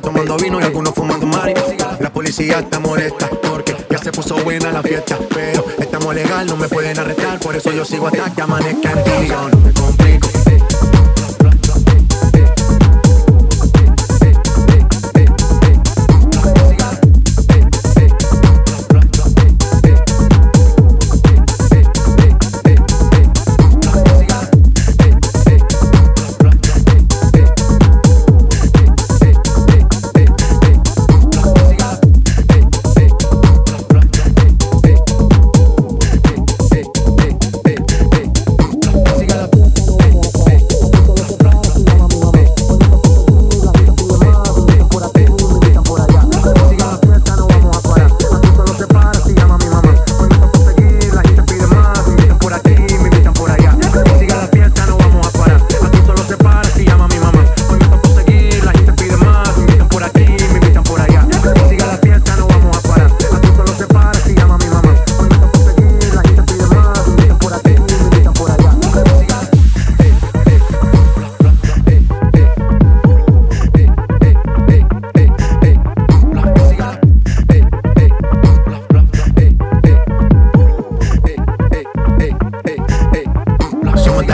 tomando vino y algunos fumando mari. La policía está molesta porque ya se puso buena la fiesta. Pero estamos legal, no me pueden arrestar. Por eso yo sigo hasta que amanezca en ti. No me complico.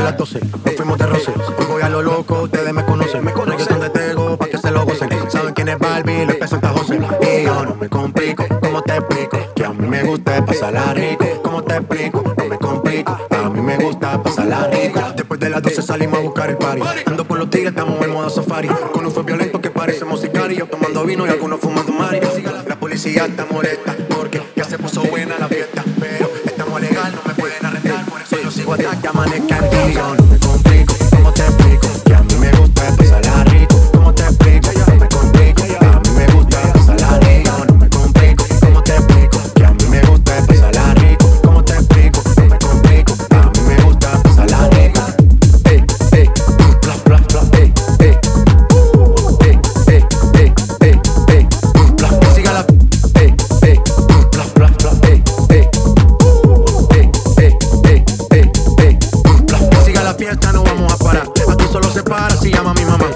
Las 12, nos fuimos de roce. Hoy voy a lo loco, ustedes me conocen. Me conocen de Tego pa' que se lo gocen. Saben quién es Barbie, le presenta José. Y yo no me complico, ¿cómo te explico? Que a mí me gusta pasarla rico. ¿Cómo te explico? No me complico. A mí me gusta pasarla rico. Después de las 12 salimos a buscar el party. Ando con los tigres, estamos en modo safari. Con un fue violento que parece musical. Y yo tomando vino y algunos fumando mari. La policía está molesta porque fiesta. Pero estamos legal, no para. Aquí solo se para si llama mi mamá.